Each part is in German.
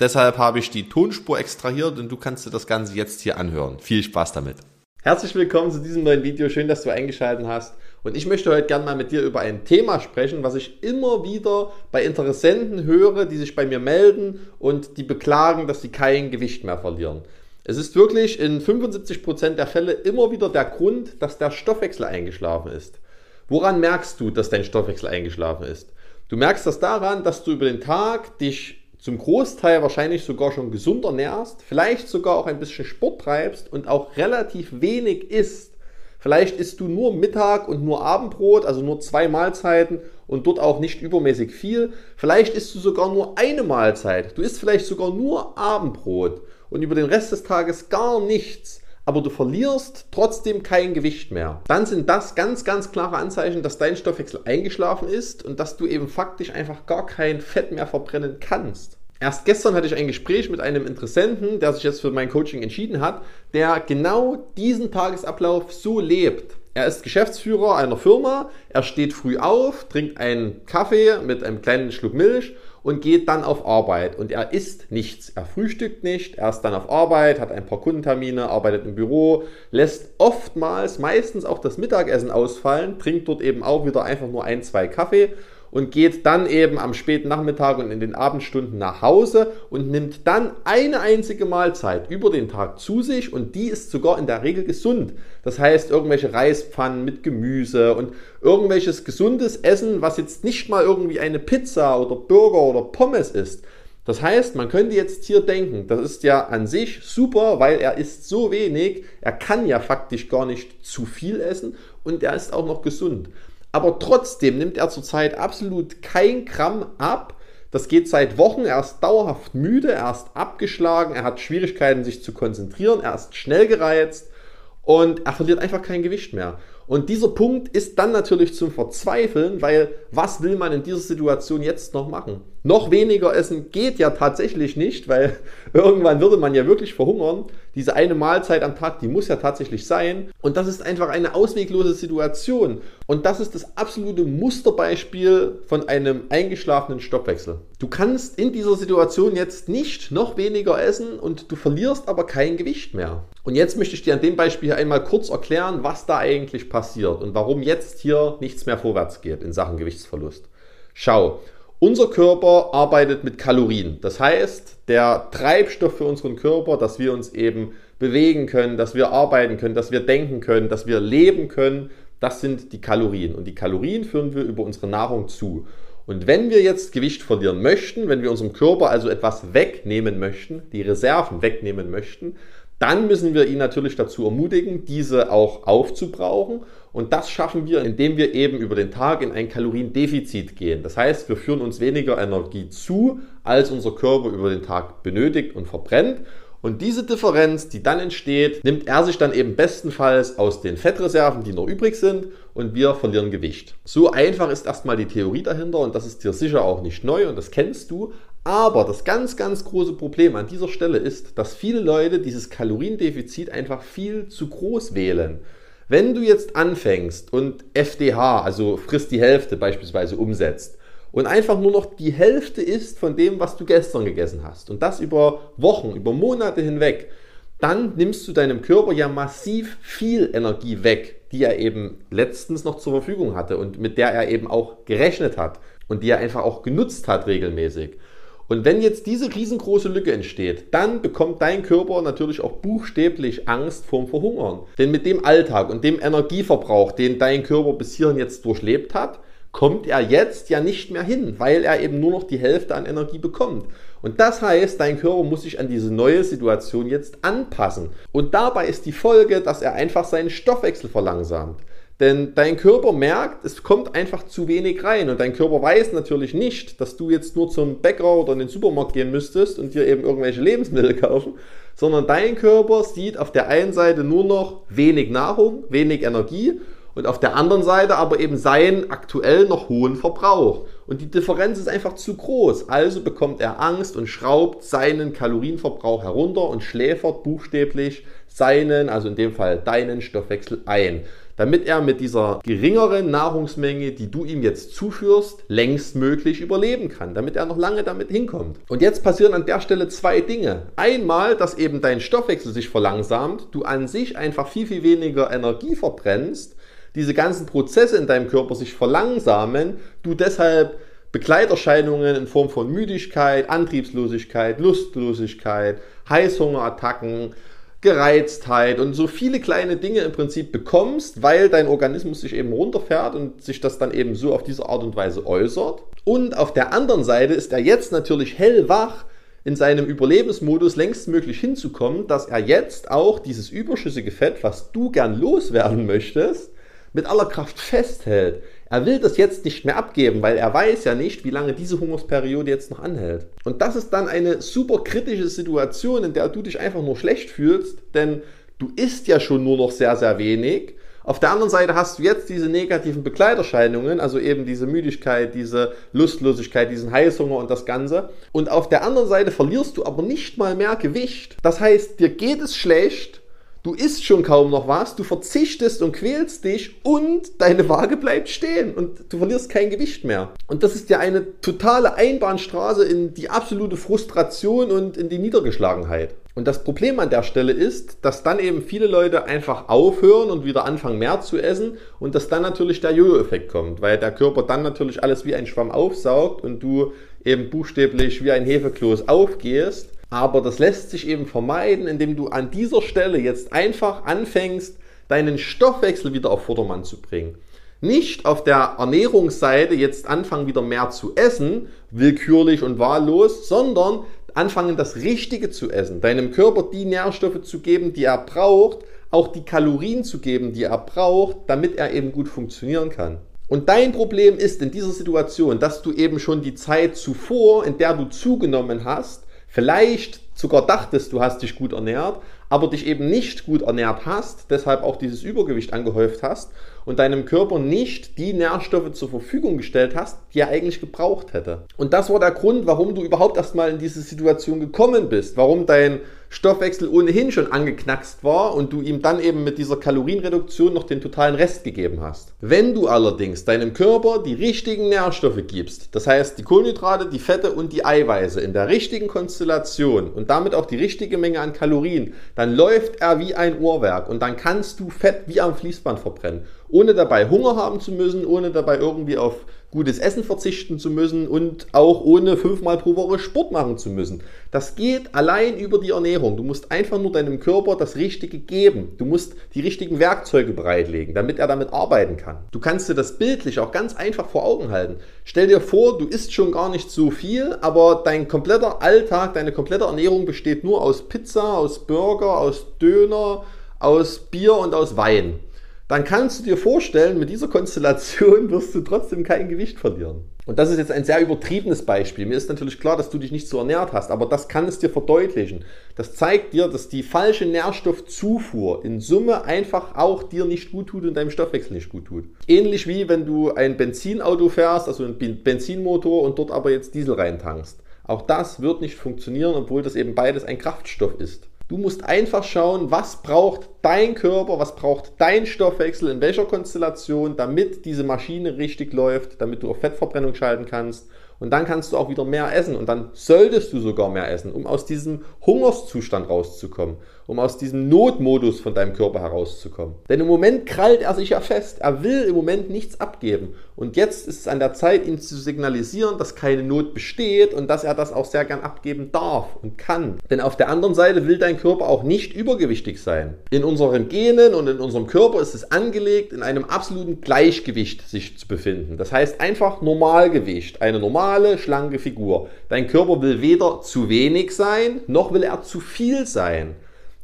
Deshalb habe ich die Tonspur extrahiert und du kannst dir das Ganze jetzt hier anhören. Viel Spaß damit. Herzlich willkommen zu diesem neuen Video. Schön, dass du eingeschaltet hast. Und ich möchte heute gerne mal mit dir über ein Thema sprechen, was ich immer wieder bei Interessenten höre, die sich bei mir melden und die beklagen, dass sie kein Gewicht mehr verlieren. Es ist wirklich in 75% der Fälle immer wieder der Grund, dass der Stoffwechsel eingeschlafen ist. Woran merkst du, dass dein Stoffwechsel eingeschlafen ist? Du merkst das daran, dass du über den Tag dich zum Großteil wahrscheinlich sogar schon gesund ernährst, vielleicht sogar auch ein bisschen Sport treibst und auch relativ wenig isst. Vielleicht isst du nur Mittag und nur Abendbrot, also nur zwei Mahlzeiten und dort auch nicht übermäßig viel. Vielleicht isst du sogar nur eine Mahlzeit. Du isst vielleicht sogar nur Abendbrot und über den Rest des Tages gar nichts aber du verlierst trotzdem kein Gewicht mehr, dann sind das ganz, ganz klare Anzeichen, dass dein Stoffwechsel eingeschlafen ist und dass du eben faktisch einfach gar kein Fett mehr verbrennen kannst. Erst gestern hatte ich ein Gespräch mit einem Interessenten, der sich jetzt für mein Coaching entschieden hat, der genau diesen Tagesablauf so lebt. Er ist Geschäftsführer einer Firma, er steht früh auf, trinkt einen Kaffee mit einem kleinen Schluck Milch und geht dann auf Arbeit. Und er isst nichts. Er frühstückt nicht, er ist dann auf Arbeit, hat ein paar Kundentermine, arbeitet im Büro, lässt oftmals, meistens auch das Mittagessen ausfallen, trinkt dort eben auch wieder einfach nur ein, zwei Kaffee und geht dann eben am späten Nachmittag und in den Abendstunden nach Hause und nimmt dann eine einzige Mahlzeit über den Tag zu sich und die ist sogar in der Regel gesund. Das heißt, irgendwelche Reispfannen mit Gemüse und irgendwelches gesundes Essen, was jetzt nicht mal irgendwie eine Pizza oder Burger oder Pommes ist. Das heißt, man könnte jetzt hier denken, das ist ja an sich super, weil er isst so wenig, er kann ja faktisch gar nicht zu viel essen und er ist auch noch gesund. Aber trotzdem nimmt er zurzeit absolut kein Gramm ab. Das geht seit Wochen. Er ist dauerhaft müde, er ist abgeschlagen, er hat Schwierigkeiten, sich zu konzentrieren, er ist schnell gereizt und er verliert einfach kein Gewicht mehr. Und dieser Punkt ist dann natürlich zum Verzweifeln, weil was will man in dieser Situation jetzt noch machen? Noch weniger essen geht ja tatsächlich nicht, weil irgendwann würde man ja wirklich verhungern. Diese eine Mahlzeit am Tag, die muss ja tatsächlich sein. Und das ist einfach eine ausweglose Situation. Und das ist das absolute Musterbeispiel von einem eingeschlafenen Stoffwechsel. Du kannst in dieser Situation jetzt nicht noch weniger essen und du verlierst aber kein Gewicht mehr. Und jetzt möchte ich dir an dem Beispiel einmal kurz erklären, was da eigentlich passiert und warum jetzt hier nichts mehr vorwärts geht in Sachen Gewichtsverlust. Schau, unser Körper arbeitet mit Kalorien. Das heißt, der Treibstoff für unseren Körper, dass wir uns eben bewegen können, dass wir arbeiten können, dass wir denken können, dass wir leben können, das sind die Kalorien. Und die Kalorien führen wir über unsere Nahrung zu. Und wenn wir jetzt Gewicht verlieren möchten, wenn wir unserem Körper also etwas wegnehmen möchten, die Reserven wegnehmen möchten, dann müssen wir ihn natürlich dazu ermutigen, diese auch aufzubrauchen. Und das schaffen wir, indem wir eben über den Tag in ein Kaloriendefizit gehen. Das heißt, wir führen uns weniger Energie zu, als unser Körper über den Tag benötigt und verbrennt. Und diese Differenz, die dann entsteht, nimmt er sich dann eben bestenfalls aus den Fettreserven, die noch übrig sind, und wir verlieren Gewicht. So einfach ist erstmal die Theorie dahinter und das ist dir sicher auch nicht neu und das kennst du. Aber das ganz, ganz große Problem an dieser Stelle ist, dass viele Leute dieses Kaloriendefizit einfach viel zu groß wählen. Wenn du jetzt anfängst und FDH, also frisst die Hälfte beispielsweise umsetzt, und einfach nur noch die Hälfte isst von dem, was du gestern gegessen hast und das über Wochen, über Monate hinweg, dann nimmst du deinem Körper ja massiv viel Energie weg, die er eben letztens noch zur Verfügung hatte und mit der er eben auch gerechnet hat und die er einfach auch genutzt hat regelmäßig. Und wenn jetzt diese riesengroße Lücke entsteht, dann bekommt dein Körper natürlich auch buchstäblich Angst vorm Verhungern. Denn mit dem Alltag und dem Energieverbrauch, den dein Körper bis hierhin jetzt durchlebt hat, kommt er jetzt ja nicht mehr hin, weil er eben nur noch die Hälfte an Energie bekommt. Und das heißt, dein Körper muss sich an diese neue Situation jetzt anpassen. Und dabei ist die Folge, dass er einfach seinen Stoffwechsel verlangsamt. Denn dein Körper merkt, es kommt einfach zu wenig rein. Und dein Körper weiß natürlich nicht, dass du jetzt nur zum Bäcker oder in den Supermarkt gehen müsstest und dir eben irgendwelche Lebensmittel kaufen, sondern dein Körper sieht auf der einen Seite nur noch wenig Nahrung, wenig Energie und auf der anderen Seite aber eben seinen aktuell noch hohen Verbrauch. Und die Differenz ist einfach zu groß. Also bekommt er Angst und schraubt seinen Kalorienverbrauch herunter und schläfert buchstäblich seinen, also in dem Fall deinen Stoffwechsel ein damit er mit dieser geringeren Nahrungsmenge, die du ihm jetzt zuführst, längstmöglich überleben kann, damit er noch lange damit hinkommt. Und jetzt passieren an der Stelle zwei Dinge. Einmal, dass eben dein Stoffwechsel sich verlangsamt, du an sich einfach viel, viel weniger Energie verbrennst, diese ganzen Prozesse in deinem Körper sich verlangsamen, du deshalb Begleiterscheinungen in Form von Müdigkeit, Antriebslosigkeit, Lustlosigkeit, Heißhungerattacken, Gereiztheit und so viele kleine Dinge im Prinzip bekommst, weil dein Organismus sich eben runterfährt und sich das dann eben so auf diese Art und Weise äußert. Und auf der anderen Seite ist er jetzt natürlich hellwach in seinem Überlebensmodus längstmöglich hinzukommen, dass er jetzt auch dieses überschüssige Fett, was du gern loswerden möchtest, mit aller Kraft festhält. Er will das jetzt nicht mehr abgeben, weil er weiß ja nicht, wie lange diese Hungersperiode jetzt noch anhält. Und das ist dann eine super kritische Situation, in der du dich einfach nur schlecht fühlst, denn du isst ja schon nur noch sehr, sehr wenig. Auf der anderen Seite hast du jetzt diese negativen Begleiterscheinungen, also eben diese Müdigkeit, diese Lustlosigkeit, diesen Heißhunger und das Ganze. Und auf der anderen Seite verlierst du aber nicht mal mehr Gewicht. Das heißt, dir geht es schlecht, Du isst schon kaum noch was, du verzichtest und quälst dich und deine Waage bleibt stehen und du verlierst kein Gewicht mehr. Und das ist ja eine totale Einbahnstraße in die absolute Frustration und in die Niedergeschlagenheit. Und das Problem an der Stelle ist, dass dann eben viele Leute einfach aufhören und wieder anfangen mehr zu essen und dass dann natürlich der Jojo-Effekt kommt, weil der Körper dann natürlich alles wie ein Schwamm aufsaugt und du eben buchstäblich wie ein Hefekloß aufgehst aber das lässt sich eben vermeiden, indem du an dieser Stelle jetzt einfach anfängst, deinen Stoffwechsel wieder auf Vordermann zu bringen. Nicht auf der Ernährungsseite jetzt anfangen, wieder mehr zu essen, willkürlich und wahllos, sondern anfangen, das Richtige zu essen. Deinem Körper die Nährstoffe zu geben, die er braucht, auch die Kalorien zu geben, die er braucht, damit er eben gut funktionieren kann. Und dein Problem ist in dieser Situation, dass du eben schon die Zeit zuvor, in der du zugenommen hast, vielleicht sogar dachtest, du hast dich gut ernährt, aber dich eben nicht gut ernährt hast, deshalb auch dieses Übergewicht angehäuft hast und deinem Körper nicht die Nährstoffe zur Verfügung gestellt hast, die er eigentlich gebraucht hätte. Und das war der Grund, warum du überhaupt erstmal in diese Situation gekommen bist, warum dein Stoffwechsel ohnehin schon angeknackst war und du ihm dann eben mit dieser Kalorienreduktion noch den totalen Rest gegeben hast. Wenn du allerdings deinem Körper die richtigen Nährstoffe gibst, das heißt die Kohlenhydrate, die Fette und die Eiweiße in der richtigen Konstellation und damit auch die richtige Menge an Kalorien, dann läuft er wie ein Uhrwerk und dann kannst du Fett wie am Fließband verbrennen ohne dabei Hunger haben zu müssen, ohne dabei irgendwie auf gutes Essen verzichten zu müssen und auch ohne fünfmal pro Woche Sport machen zu müssen. Das geht allein über die Ernährung. Du musst einfach nur deinem Körper das Richtige geben. Du musst die richtigen Werkzeuge bereitlegen, damit er damit arbeiten kann. Du kannst dir das bildlich auch ganz einfach vor Augen halten. Stell dir vor, du isst schon gar nicht so viel, aber dein kompletter Alltag, deine komplette Ernährung besteht nur aus Pizza, aus Burger, aus Döner, aus Bier und aus Wein dann kannst du dir vorstellen, mit dieser Konstellation wirst du trotzdem kein Gewicht verlieren. Und das ist jetzt ein sehr übertriebenes Beispiel. Mir ist natürlich klar, dass du dich nicht so ernährt hast, aber das kann es dir verdeutlichen. Das zeigt dir, dass die falsche Nährstoffzufuhr in Summe einfach auch dir nicht gut tut und deinem Stoffwechsel nicht gut tut. Ähnlich wie wenn du ein Benzinauto fährst, also ein Benzinmotor und dort aber jetzt Diesel reintankst. Auch das wird nicht funktionieren, obwohl das eben beides ein Kraftstoff ist. Du musst einfach schauen, was braucht dein Körper, was braucht dein Stoffwechsel, in welcher Konstellation, damit diese Maschine richtig läuft, damit du auf Fettverbrennung schalten kannst und dann kannst du auch wieder mehr essen und dann solltest du sogar mehr essen, um aus diesem Hungerszustand rauszukommen, um aus diesem Notmodus von deinem Körper herauszukommen. Denn im Moment krallt er sich ja fest. Er will im Moment nichts abgeben. Und jetzt ist es an der Zeit, ihm zu signalisieren, dass keine Not besteht und dass er das auch sehr gern abgeben darf und kann. Denn auf der anderen Seite will dein Körper auch nicht übergewichtig sein. In unseren Genen und in unserem Körper ist es angelegt, in einem absoluten Gleichgewicht sich zu befinden. Das heißt einfach Normalgewicht, eine normale normale, schlanke Figur. Dein Körper will weder zu wenig sein, noch will er zu viel sein.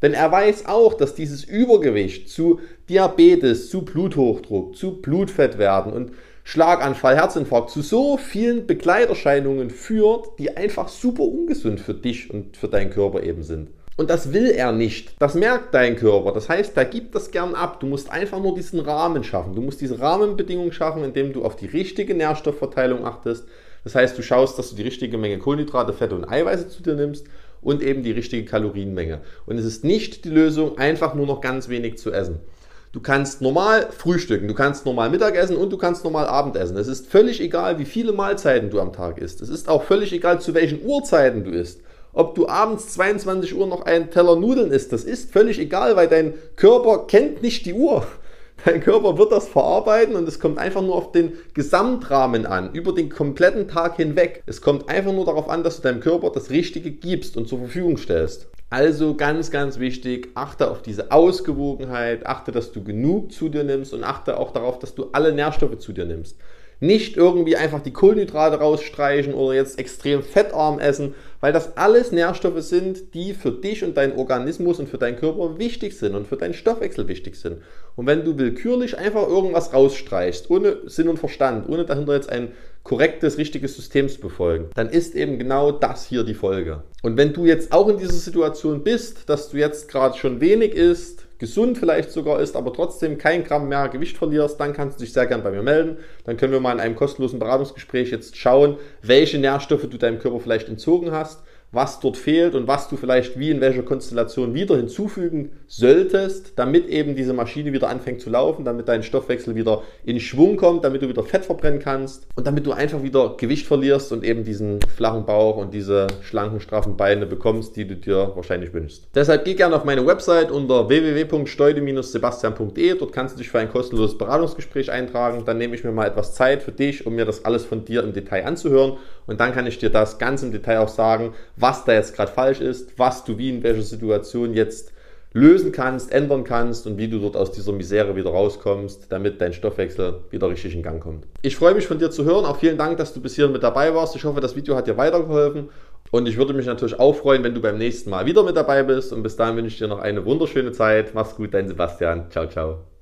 Denn er weiß auch, dass dieses Übergewicht zu Diabetes, zu Bluthochdruck, zu Blutfettwerten und Schlaganfall, Herzinfarkt, zu so vielen Begleiterscheinungen führt, die einfach super ungesund für dich und für deinen Körper eben sind. Und das will er nicht. Das merkt dein Körper. Das heißt, er gibt das gern ab. Du musst einfach nur diesen Rahmen schaffen. Du musst diese Rahmenbedingungen schaffen, indem du auf die richtige Nährstoffverteilung achtest. Das heißt, du schaust, dass du die richtige Menge Kohlenhydrate, Fette und Eiweiße zu dir nimmst und eben die richtige Kalorienmenge. Und es ist nicht die Lösung, einfach nur noch ganz wenig zu essen. Du kannst normal frühstücken, du kannst normal Mittagessen und du kannst normal Abendessen. Es ist völlig egal, wie viele Mahlzeiten du am Tag isst. Es ist auch völlig egal, zu welchen Uhrzeiten du isst. Ob du abends 22 Uhr noch einen Teller Nudeln isst, das ist völlig egal, weil dein Körper kennt nicht die Uhr. Dein Körper wird das verarbeiten und es kommt einfach nur auf den Gesamtrahmen an, über den kompletten Tag hinweg. Es kommt einfach nur darauf an, dass du deinem Körper das Richtige gibst und zur Verfügung stellst. Also ganz, ganz wichtig, achte auf diese Ausgewogenheit, achte, dass du genug zu dir nimmst und achte auch darauf, dass du alle Nährstoffe zu dir nimmst. Nicht irgendwie einfach die Kohlenhydrate rausstreichen oder jetzt extrem fettarm essen, weil das alles Nährstoffe sind, die für dich und deinen Organismus und für deinen Körper wichtig sind und für deinen Stoffwechsel wichtig sind. Und wenn du willkürlich einfach irgendwas rausstreichst, ohne Sinn und Verstand, ohne dahinter jetzt ein korrektes, richtiges System zu befolgen, dann ist eben genau das hier die Folge. Und wenn du jetzt auch in dieser Situation bist, dass du jetzt gerade schon wenig isst, gesund vielleicht sogar ist, aber trotzdem kein Gramm mehr Gewicht verlierst, dann kannst du dich sehr gern bei mir melden. Dann können wir mal in einem kostenlosen Beratungsgespräch jetzt schauen, welche Nährstoffe du deinem Körper vielleicht entzogen hast was dort fehlt und was du vielleicht wie in welcher Konstellation wieder hinzufügen solltest, damit eben diese Maschine wieder anfängt zu laufen, damit dein Stoffwechsel wieder in Schwung kommt, damit du wieder Fett verbrennen kannst und damit du einfach wieder Gewicht verlierst und eben diesen flachen Bauch und diese schlanken, straffen Beine bekommst, die du dir wahrscheinlich wünschst. Deshalb geh gerne auf meine Website unter www.steude-sebastian.de. Dort kannst du dich für ein kostenloses Beratungsgespräch eintragen. Dann nehme ich mir mal etwas Zeit für dich, um mir das alles von dir im Detail anzuhören und dann kann ich dir das ganz im Detail auch sagen, was da jetzt gerade falsch ist, was du wie in welcher Situation jetzt lösen kannst, ändern kannst und wie du dort aus dieser Misere wieder rauskommst, damit dein Stoffwechsel wieder richtig in Gang kommt. Ich freue mich von dir zu hören. Auch vielen Dank, dass du bis hierhin mit dabei warst. Ich hoffe, das Video hat dir weitergeholfen. Und ich würde mich natürlich auch freuen, wenn du beim nächsten Mal wieder mit dabei bist. Und bis dahin wünsche ich dir noch eine wunderschöne Zeit. Mach's gut, dein Sebastian. Ciao, ciao.